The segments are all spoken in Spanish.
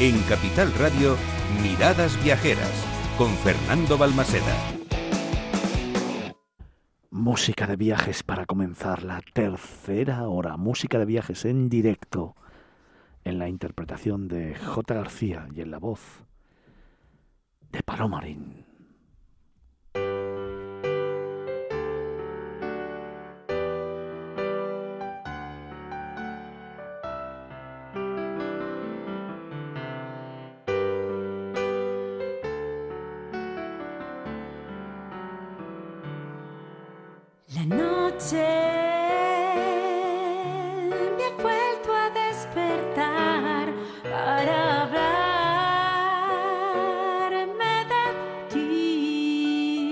En Capital Radio, Miradas Viajeras, con Fernando Balmaseda. Música de viajes para comenzar la tercera hora. Música de viajes en directo. En la interpretación de J. García y en la voz de Palomarín. La noche me ha vuelto a despertar para hablarme de ti.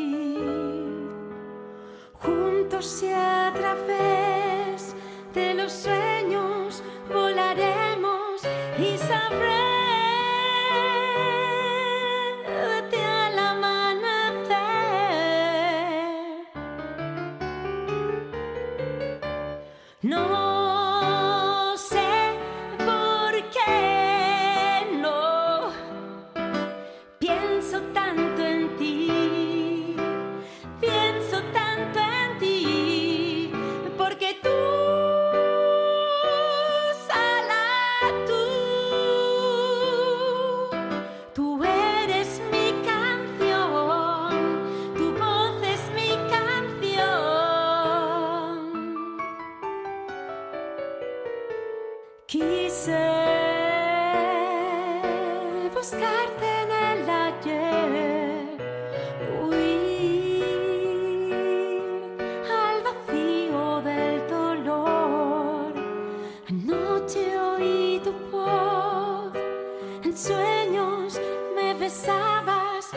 Juntos y a través de los sueños volaremos y sabremos. No. buscarte en el ayer, huir al vacío del dolor. Anoche oí tu voz, en sueños me besabas.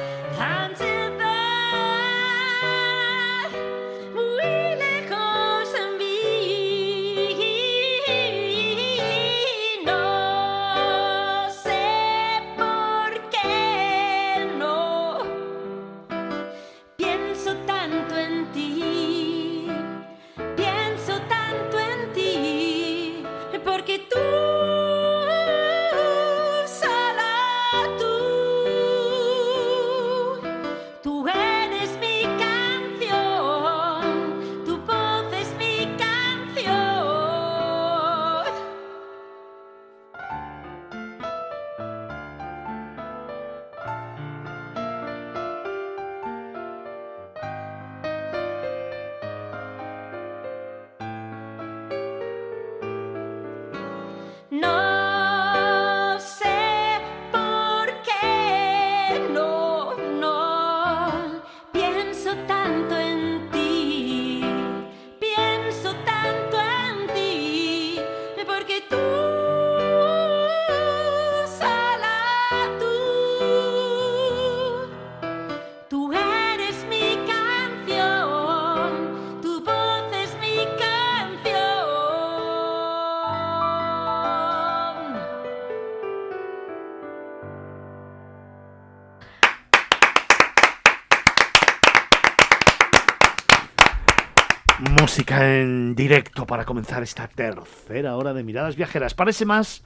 Música en directo para comenzar esta tercera hora de miradas viajeras. Parece más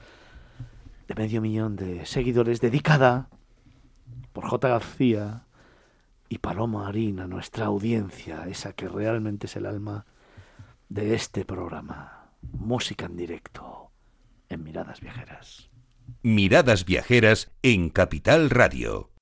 de medio millón de seguidores dedicada por J. García y Paloma Harina, nuestra audiencia, esa que realmente es el alma de este programa. Música en directo en Miradas Viajeras. Miradas Viajeras en Capital Radio.